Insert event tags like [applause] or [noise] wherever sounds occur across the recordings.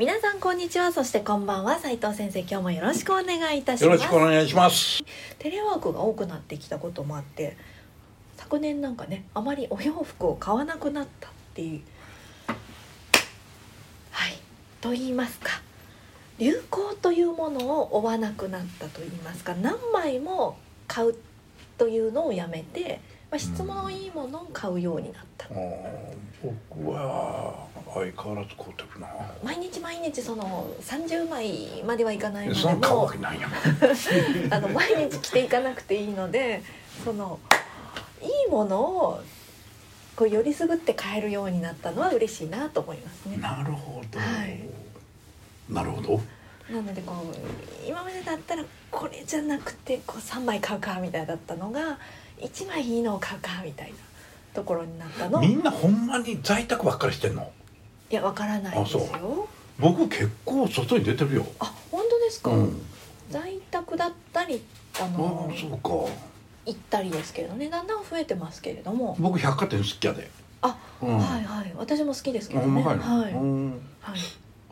皆さんこんにちは。そしてこんばんは。斉藤先生今日もよろしくお願いいたしよます。ろしくお願いします。テレワークが多くなってきたこともあって昨年なんかねあまりお洋服を買わなくなったっていう。はい。と言いますか流行というものを追わなくなったと言いますか何枚も買うというのをやめて、まあ、質のいいものを買うようになった。あー僕は相変わらず買うてるな。毎日毎日その30枚まではいかないのでそんな買うもわけないやん。[laughs] あの毎日着ていかなくていいのでそのいいものをこうよりすぐって買えるようになったのは嬉しいなと思いますね。なるほど、はい。なるほど。なのでこう今までだったらこれじゃなくてこう3枚買うかみたいだったのが1枚いいのを買うかみたいなところになったの。いみんなほんまに在宅ばっかりしてんの？やわからないですあよ。僕結構外に出てるよ。あ本当ですか、うん。在宅だったりああのあそうか。行ったりですけれどね。だんだん増えてますけれども。僕百貨店好きやで。あ、うん。はいはい。私も好きですけどね。ほんまかいな、はい、うん。はい。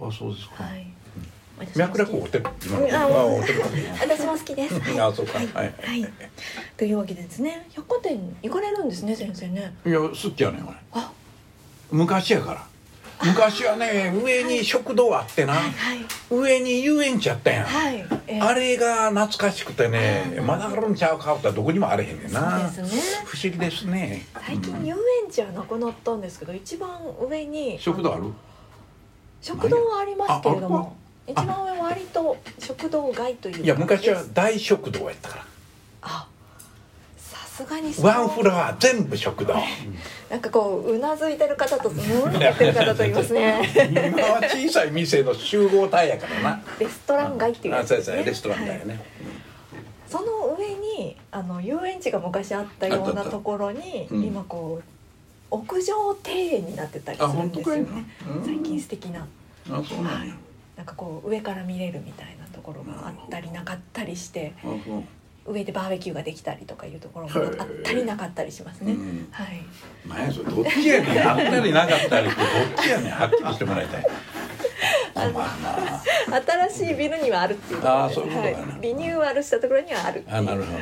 あそうですか、はい。脈絡を追ってる今の。うん。あ私も好きです。はい。あそうか。はい。はい。というわけでですね、百貨店行かれるんですね、先生ね。いや好きやねん俺。あ、昔やから。昔はね上に食堂あってな、はい。はい。上に遊園地あったやん、はい。えーあれが懐かしくてねうんまだあるんちゃうかったらどこにもあれへんねんな。そうですね。不思議ですね。最近遊園地はなくなったんですけど、一番上に食堂ある？食堂はありますけれども、あ一番上は割と食堂街といういや昔は大食堂やったから。あ、さすがにワンフロア全部食堂。[laughs] なんかこううなずいてる方と [laughs] うんって言ってる方といますね。今は小さい店の集合体やからな。レストラン街っていうやあそうつですね。ですねレストランだはい。よね、その上にあの遊園地が昔あったようなところに、うん。今こう屋上庭園になってたりすあるんですよね。最近素敵な。あそうなんや、なんかこう上から見れるみたいなところがあったりなかったりして上でバーベキューができたりとかいうところもあったりなかったりしますね、うん。はい。何やそれどっちやねん。あったりなかったりってどっちやねん。はっきりしてもらいたい。新しいビルにはあるっていうところで。すあーそういうことだねはい、リニューアルしたところにはあるあなるほど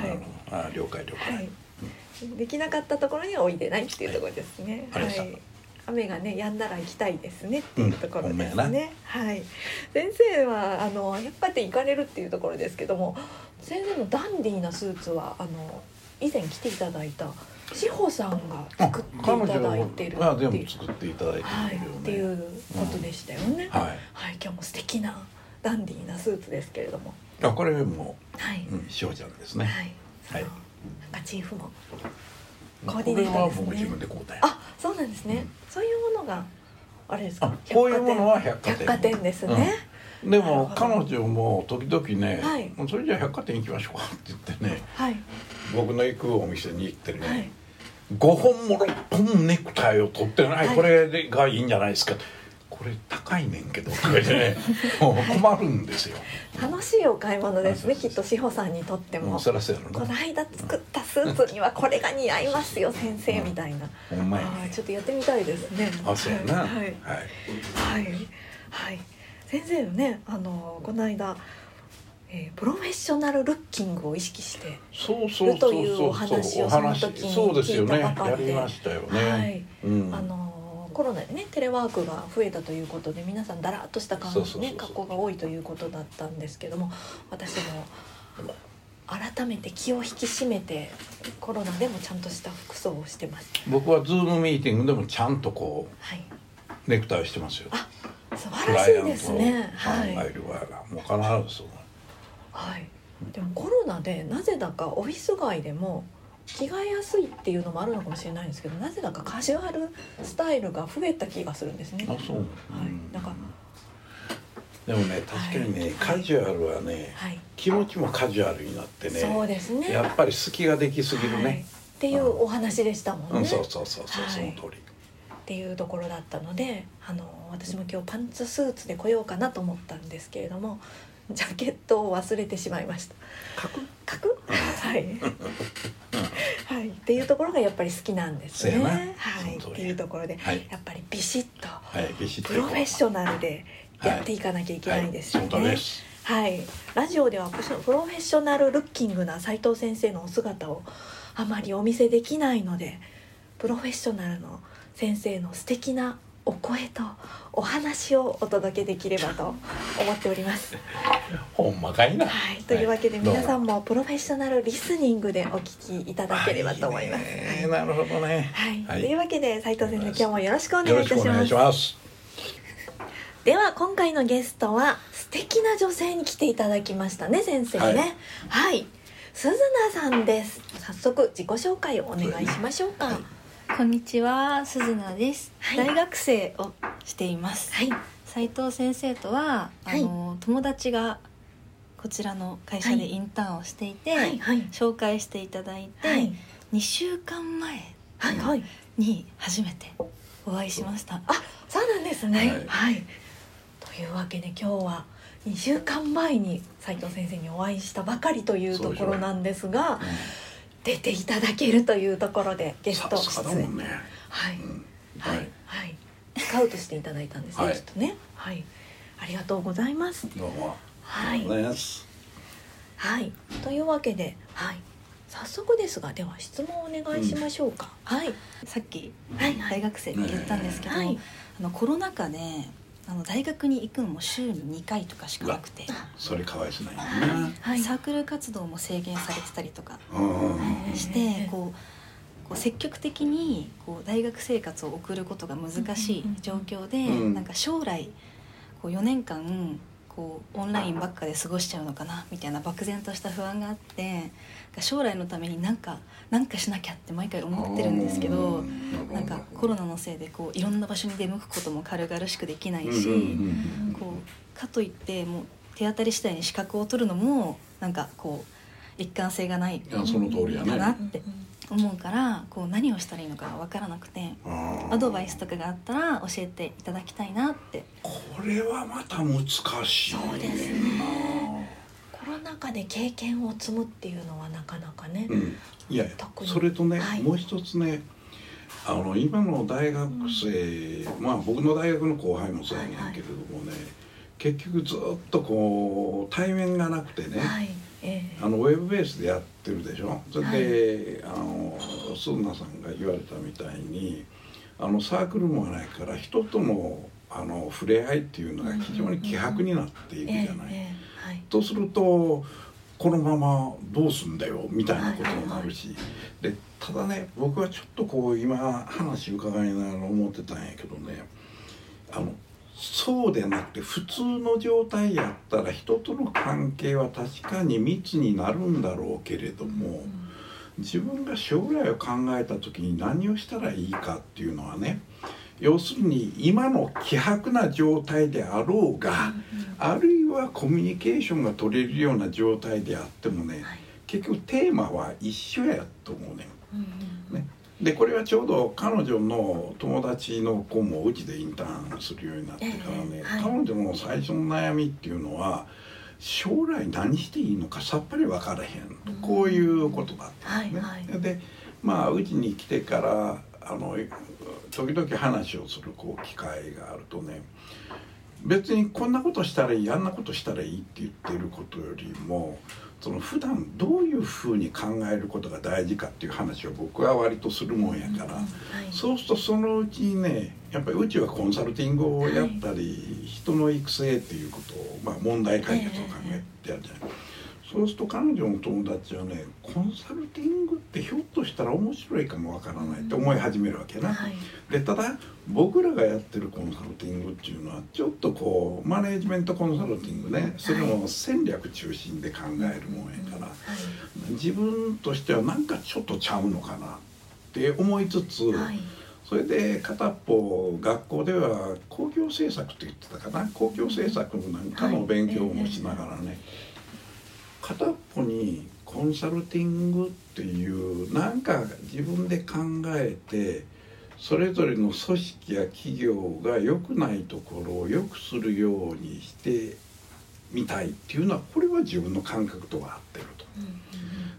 あ了解了解、はい、できなかったところには置いてないっていうところですね。はい。雨がね止んだら行きたいですねっていうところですうん。はい。先生はあの百貨店行かれるっていうところですけども、先生のダンディーなスーツはあの以前着ていただいた志保さんが作っていただいてるあっていう全部作っていただいてるよね、はいっていうことでしたよね。はいはい。今日も素敵なダンディーなスーツですけれども、あこれもはい。うんしおちゃんですねはい。はいチーフもコこーディネートですね。僕自分で買うあ、そうなんですね。うん。そういうものがあれですか？あこういうものは百貨店。百貨店ですね。でもなるほ彼ど女も時々ね、それじゃあ百貨店行きましょうかって言ってねはい。僕の行くお店に行ってね、はい。5本も6本ネクタイを取ってない、はい。これがいいんじゃないですかこれ高いねんけどとか言ってねもう困るんですよ、楽しいお買い物ですね。きっと志保さんにとっても。もうそらそうやろな。この間作ったスーツにはこれが似合いますよ先生みたいな。ほんちょっとやってみたいですね。あそうやな。はい。はい、はい。はい。はい。先生のねあのこの間。えープロフェッショナルルッキングを意識してそうそうそうというお話をその話時にそうですよね。聞い。たばかりでやりましたよね、はい。うん、あのコロナでねテレワークが増えたということで皆さんだらっとした感じね格好が多いということだったんですけども私も改めて気を引き締めてコロナでもちゃんとした服装をしてます。僕はズームミーティングでもちゃんとこはい、うネクタイしてますよあ素晴らしいですね。はいはい。でもコロナでなぜだかオフィス街でも着替えやすいっていうのもあるのかもしれないんですけどなぜだかカジュアルスタイルが増えた気がするんですね。あそう、はい。なんか。でもね確かにね、カジュアルはね、はい。気持ちもカジュアルになってねそうですね。やっぱり隙ができすぎるはい。ね、っていうお話でしたもんね、うんそうそうそうそう、はい。その通り。っていうところだったのであの私も今日パンツスーツで来ようかなと思ったんですけれどもジャケットを忘れてしまいました。はい、はい、っていうところがやっぱり好きなんですね。はい。っていうところではい。やっぱりビシッとはいビシッと。プロフェッショナルでやっていかなきゃいけないんですよね、はい、その通りです。はい、ラジオではプロフェッショナルルッキングな斉藤先生のお姿をあまりお見せできないのでプロフェッショナルの先生の素敵なお声とお話をお届けできればと思っております。ほんまかいな。はい、というわけで皆さんもプロフェッショナルリスニングでお聞きいただければと思います。あい。なるほどね。はい、はい。というわけで斉藤先生今日もよろしくお願いいたします。ます。では今回のゲストは素敵な女性に来ていただきましたね先生ね。はい、鈴名さんです。早速自己紹介をお願いしましょうかこんにちは、鈴名です、はい。大学生をしています。はい。斉藤先生とは、はい。あの友達がこちらの会社はい。でインターンをしていて、はいはい。紹介していただいて、はい。2週間前はいはい。に初めてお会いしました。あそうなんですね。はい。はい、というわけで今日は2週間前に斉藤先生にお会いしたばかりというところなんですが出ていただけるというところでゲスト出演。ね、はい、うん。はい、はい、スカウトしていただいたんですね、はい。きっとね。はい、ありがとうございます。どうも。はい、ねはい、というわけで、はい、早速ですが、では質問をお願いしましょうか。はい、さっきはい。はい大学生って言ったんですけど、はいあのコロナ禍であの大学に行くのも週に2回とかしかなくて、それかわいそうないなはい、サークル活動も制限されてたりとか。うんしてこうこう積極的にこう大学生活を送ることが難しい状況で、うん。なんか将来こう4年間こうオンラインばっかで過ごしちゃうのかなみたいな漠然とした不安があって将来のためになんかなんかしなきゃって毎回思ってるんですけどうんなんかコロナのせいでこういろんな場所に出向くことも軽々しくできないし、こうかといってもう手当たり次第に資格を取るのもなんかこう一貫性がないかなって思うからこう何をしたらいいのかが分からなくてうんアドバイスとかがあったら教えていただきたいなって。これはまた難しい。ねそうですコロナ禍で経験を積むっていうのはなかなかね。うん、いや特に。それとね、はい。もう一つねあの今の大学生、まあ僕の大学の後輩もそうやねんけれどもね、結局ずっとこう対面がなくてね、はい、ええあのウェブベースでやってるでしょ？それで、あの鈴名さんが言われたみたいにあのサークルもないから人とのあの触れ合いっていうのが非常に希薄になっていくじゃない、とするとこのままどうすんだよ？みたいなことになるし、でただね僕はちょっとこう今話伺いながら思ってたんやけどねあのそうでなくて普通の状態やったら人との関係は確かに密になるんだろうけれども自分が将来を考えた時に何をしたらいいかっていうのはね要するに今の希薄な状態であろうが、あるいはコミュニケーションが取れるような状態であってもね、はい。結局テーマは一緒やと思うねうんでこれはちょうど彼女の友達の子もうちでインターンするようになってからね、ええはい。彼女の最初の悩みっていうのは将来何していいのかさっぱり分からへんと、うん。こういうことだったんですね。はいはい。でまあうちに来てからあの時々話をするこう機会があるとね別にこんなことしたらいいあんなことしたらいいって言ってることよりもその普段どういうふうに考えることが大事かっていう話を僕は割とするもんやから、はいそうするとそのうちにねやっぱりうちはコンサルティングをやったり、人の育成っていうことを、まあ、問題解決を考えてやるじゃない。そうすると彼女の友達はねコンサルティングってひょっとしたら面白いかもわからないって思い始めるわけな。はい。でただ僕らがやってるコンサルティングっていうのはちょっとこうマネージメントコンサルティングねそれも戦略中心で考えるもんやから自分としてはなんかちょっとちゃうのかなって思いつつ、はい。はいそそれで片っぽ学校では公共政策って言ってたかな。公共政策なんかの勉強もしながらね、片っぽにコンサルティングっていうなんか自分で考えてそれぞれの組織や企業が良くないところを良くするようにしてみたいっていうのはこれは自分の感覚とは合ってると。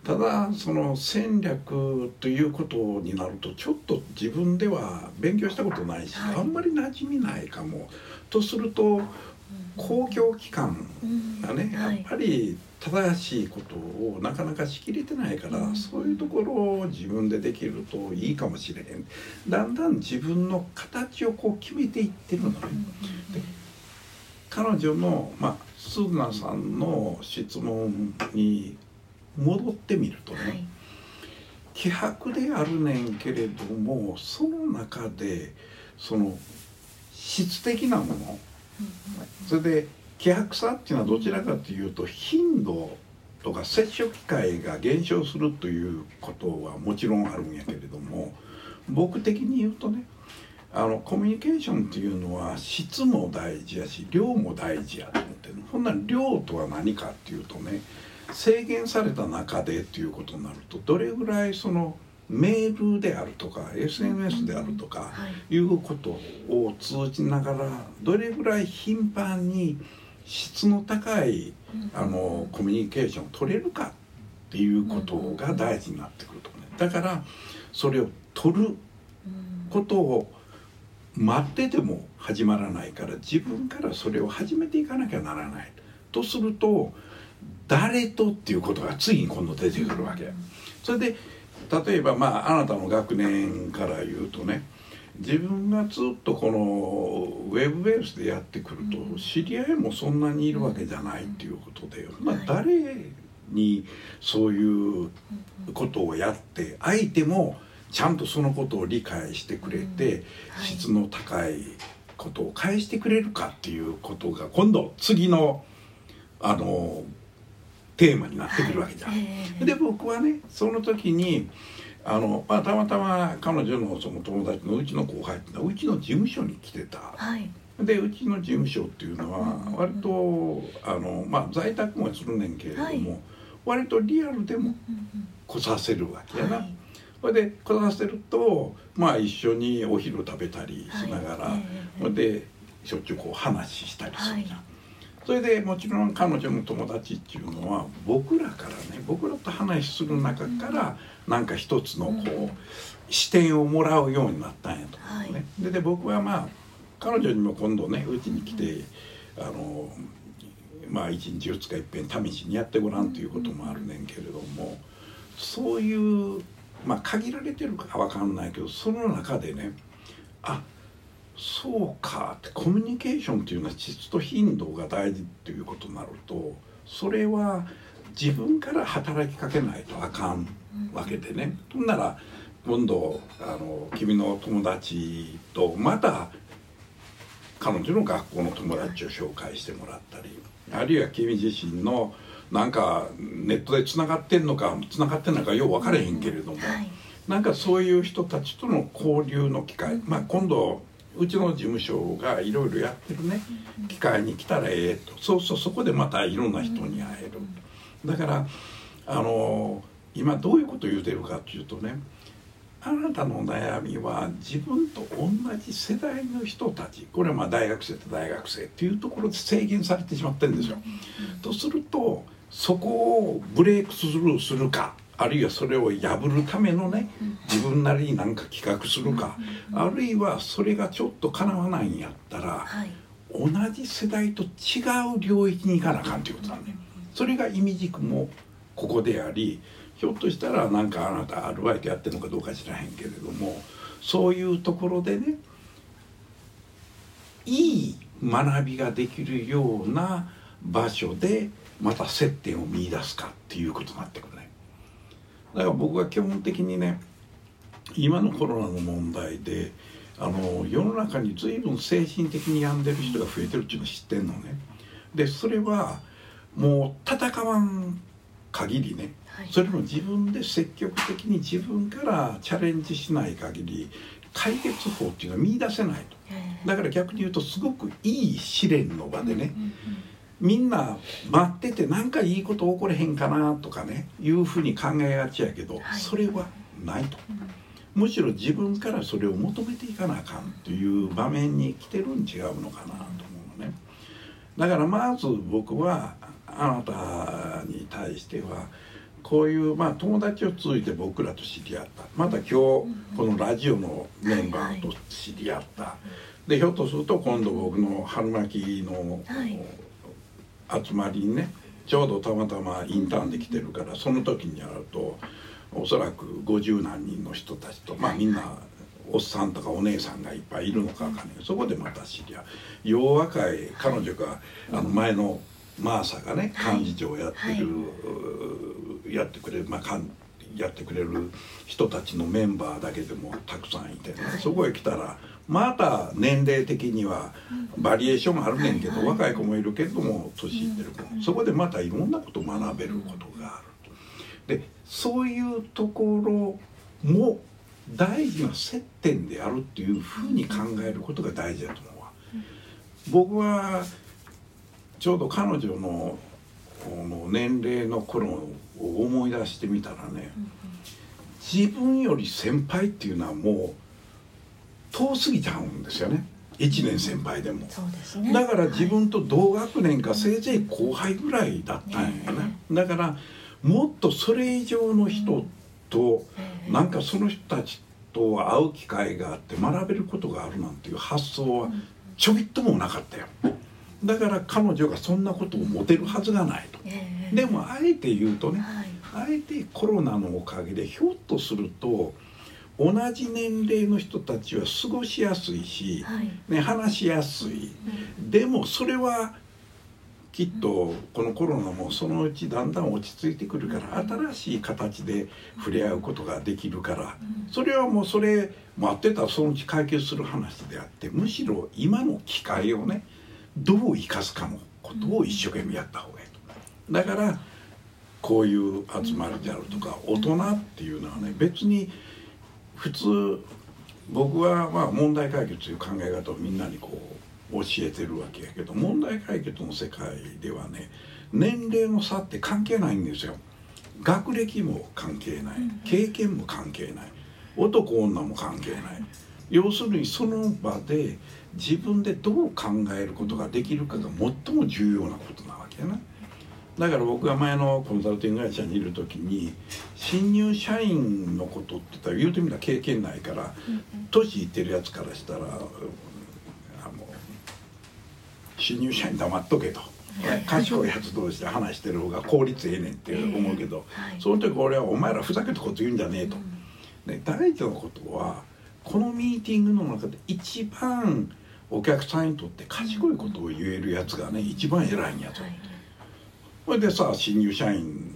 ただその戦略ということになるとちょっと自分では勉強したことないし、はい、あんまり馴染みないかも。とすると公共機関がね、やっぱり正しいことをなかなかしきれてないから、うん、そういうところを自分でできるといいかもしれへん。だんだん自分の形をこう決めていってるのね。で彼女の、まあ、スーナさんの質問に戻ってみるとね、はい、希薄であるねんけれどもその中でその質的なもの、それで希薄さっていうのはどちらかというと頻度とか接触機会が減少するということはもちろんあるんやけれども僕的に言うとねあのコミュニケーションっていうのは質も大事やし量も大事やと思ってるほんなら量とは何かっていうとね制限された中でっていうことになるとどれぐらいそのメールであるとか SNS であるとかいうことを通じながらどれぐらい頻繁に質の高いあのコミュニケーションを取れるかっていうことが大事になってくるとね。だからそれを取ることを待ってても始まらないから自分からそれを始めていかなきゃならない。とすると誰とっていうことが次に今度出てくるわけ。それで例えばまああなたの学年から言うとね自分がずっとこのウェブベースでやってくると知り合いもそんなにいるわけじゃないっていうことで、まあ、誰にそういうことをやって相手もちゃんとそのことを理解してくれて質の高いことを返してくれるかっていうことが今度次のあのテーマになってくるわけじゃん。はい、で僕はねその時にあの、まあ、たまたま彼女のその友達のうちの後輩っていうのはうちの事務所に来てた。はい。でうちの事務所っていうのは割とあの、まあ、在宅もするねんけれども、はい、割とリアルでも来させるわけやな。はい、それで来させると、まあ、一緒にお昼食べたりしながら、はい、でしょっちゅうこう話したりするじゃん。それでもちろん彼女の友達っていうのは僕らからね僕らと話する中からなんか一つのこう、視点をもらうようになったんやと思うね。でで僕はまあ彼女にも今度ねうちに来てあのまあ1日2日いっぺん試しにやってごらんということもあるねんけれどもそういうまあ限られてるか分かんないけどその中でねあそうか。ってコミュニケーションっていうのは質と頻度が大事っていうことになるとそれは自分から働きかけないとあかんわけでね。ほんなら今度あの君の友達とまた彼女の学校の友達を紹介してもらったりあるいは君自身のなんかネットでつながってんのかつながってんのかよう分からへんけれども、はい、なんかそういう人たちとの交流の機会、まあ、今度うちの事務所がいろいろやってるね。機会に来たらええと。そうそうそこでまたいろんな人に会える。だからあの今どういうこと言うてるかっていうとねあなたの悩みは自分と同じ世代の人たちこれはまあ大学生と大学生っていうところで制限されてしまってるんですよ。とするとそこをブレイクスルーするかあるいはそれを破るためのね自分なりに何か企画するか。あるいはそれがちょっとかなわないんやったら、同じ世代と違う領域に行かなあかんということなんね。それが意味軸もここでありひょっとしたらなんかあなたアルバイトやってるのかどうか知らへんけれどもそういうところでねいい学びができるような場所でまた接点を見いだすかっていうことになってくるね。だから僕は基本的にね今のコロナの問題であの世の中に随分精神的に病んでる人が増えてるっていうの知ってんのね。でそれはもう戦わん限りね、はい、それも自分で積極的に自分からチャレンジしない限り解決法っていうのは見出せないと。だから逆に言うとすごくいい試練の場でね、みんな待ってて何かいいこと起これへんかなとかねいうふうに考えがちやけど、はい。それはないと、むしろ自分からそれを求めていかなあかんという場面に来てるん違うのかなと思うのね。だからまず僕はあなたに対してはこういうまあ友達を通じて僕らと知り合った。また今日このラジオのメンバーと知り合った、でひょっとすると今度僕の春巻きのはい集まりにねちょうどたまたまインターンで来てるからその時にやるとおそらく50何人の人たちとまあみんなおっさんとかお姉さんがいっぱいいるのかわかんない。そこでまた知り合う。よう若い彼女があの前のマーサがねはい幹事長をやってる、やってくれるまあやってくれる人たちのメンバーだけでもたくさんいてね、そこへ来たらまた年齢的にはバリエーションあるねんけど、若い子もいるけども年いってる子。も、そこでまたいろんなことを学べることがあると。でそういうところも大事な接点であるっていうふうに考えることが大事だと思うわ。僕はちょうど彼女のこの年齢の頃を思い出してみたらね自分より先輩っていうのはもう遠すぎちゃうんですよね。1年先輩でも。そうですね。だから自分と同学年かせいぜい後輩ぐらいだったんやね。だからもっとそれ以上の人となんかその人たちと会う機会があって学べることがあるなんていう発想はちょびっともなかったよ。だから彼女がそんなことを持てるはずがないと。ええでもあえて言うとねはい。あえてコロナのおかげでひょっとすると同じ年齢の人たちは過ごしやすいし、はい。ね、話しやすい。でもそれはきっとこのコロナもそのうちだんだん落ち着いてくるから新しい形で触れ合うことができるからそれはもうそれ待ってたらそのうち解決する話であってむしろ今の機会をねどう生かすかのことを一生懸命やった方がいい。とだからこういう集まりであるとか大人っていうのはね別に普通僕はまあ問題解決という考え方をみんなにこう教えてるわけやけど問題解決の世界ではね年齢の差って関係ないんですよ。学歴も関係ない。経験も関係ない。男女も関係ない。要するにその場で自分でどう考えることができるかが最も重要なことなわけやなだから僕が前のコンサルティング会社にいる時に新入社員のことって言ったら言うてみたら経験ないから年いってるやつからしたら新入社員黙っとけと。賢いやつ同士で話してる方が効率ええねんって思うけど、[laughs] その時俺は「お前らふざけたこと言うんじゃねえ」と。ね、大事なことはこのミーティングの中で一番お客さんにとって賢いことを言えるやつがね一番偉いんやと。はいそれでさ新入社員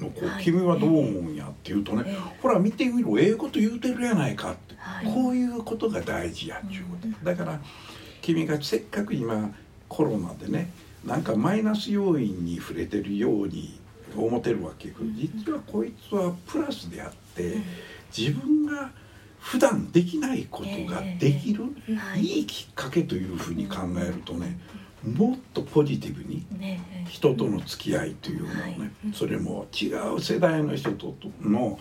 の子、はい君はどう思うんや?」って言うとね「ええほら見てみろええこと言うてるやないか」って、はい。こういうことが大事やっちゅうことだから君がせっかく今コロナでねなんかマイナス要因に触れてるように思ってるわけ実はこいつはプラスであって自分が普段できないことができるい。いきっかけというふうに考えるとねもっとポジティブに人との付き合いというのをね、はい。それも違う世代の人との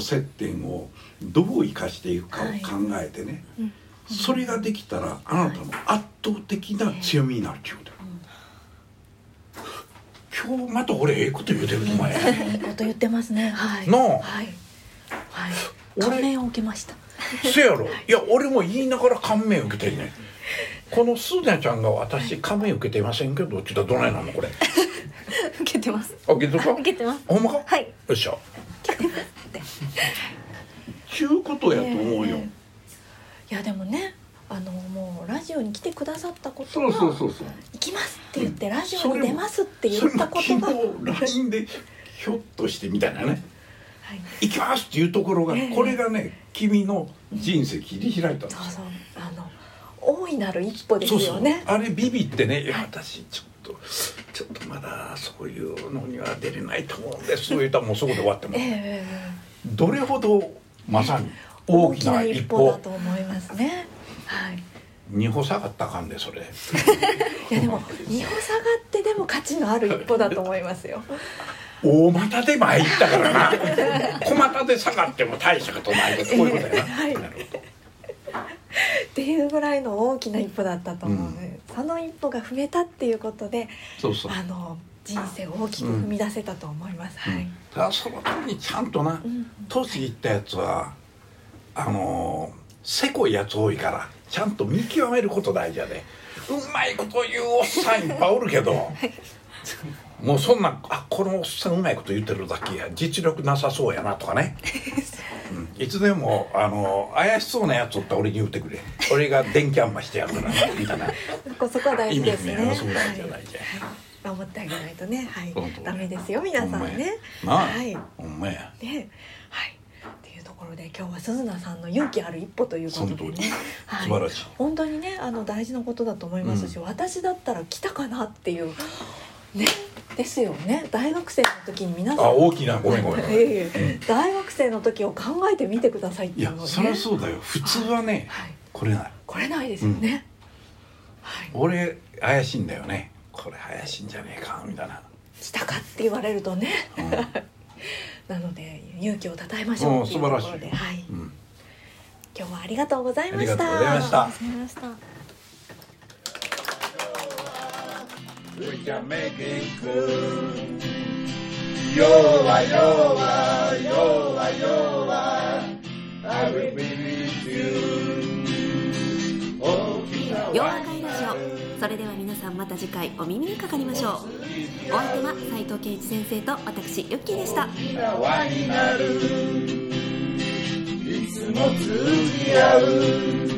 接点をどう生かしていくかを考えてね、うん。それができたらあなたの圧倒的な強みになるっていうことよ、今日また俺ええこと言うてるお前。いいこと言ってますね。はい。なあ。はい。はい。俺感銘を受けました。せやろ。[laughs] いや俺も言いながら感銘受けてんねんこのスーザンちゃんが私感銘受けてませんけどって言ったらどないなのこれ？[laughs] 受けてます。あ受けてるか受けてます。ほんまか？はい。よっしゃ。ちゅうことやと思うよ、ええいやでもねあのもうラジオに来てくださったことがそうそうそう行きますって言ってラジオに出ますって言ったことが、それも昨日 LINE でひょっとしてみたいなね。はい、「行きます!」っていうところがええこれがね君の人生切り開いたんですよ。そうそう。あの大いなる一歩ですよね。あれビビってね「い。や私ちょっとちょっとまだそういうのには出れないと思うんです」そう言ったらもうそこで終わってもええええどれほどまさに大きな一歩。だと思いますね。はい。二歩下がったかんでそれ。[laughs] いやでも二歩下がってでも価値のある一歩だと思いますよ。大股で参ったからな。小股で下がっても大したことないこういうことやな、[laughs] はい。なるほどっていうぐらいの大きな一歩だったと思う。ので、その一歩が踏めたっていうことでそうそう。あの人生を大きく踏み出せたと思います、はい、ただそのためにちゃんとなうん。年いったやつはあのーせこいやつ多いからちゃんと見極めること大事やで。うまいこと言うおっさんいっぱいおるけどもうそんなあこのおっさんうまいこと言ってるだけや。実力なさそうやなとかね、うん、いつでもあの怪しそうなやつおったら俺に言ってくれ。俺が電気あんましてやるからみたいな。こそこは大事ですね。意味ねそう大事はい大事はい。守ってあげないとね。はい。ダメですよ皆さんね。はい。ほんまや。ではい。っていうところで今日は鈴名さんの勇気ある一歩ということでね。り、はい、素晴らしい。本当にねあの大事なことだと思いますし、私だったら来たかなっていう。ねですよね。大学生の時に皆さん。あ大きなごめんごめん大学生の時を考えてみてくださいっていうのをね。いやそりゃそうだよ。普通はねはい、これない。これないですよね、はい。俺怪しいんだよね。これ怪しいんじゃねえかみたいな、来たかって言われるとね。うん。[laughs] なので勇気をたたえましょうっていうところで、うん。素晴らしいはい、うん今日はありがとうございました。ありがとうございましたありがとうございました We can make it cool 弱弱弱弱 I will be with you 洋和会ラジオそれでは皆さんまた次回お耳にかかりましょうお相手は斉藤圭一先生と私ユッキーでしたいつも通じ合う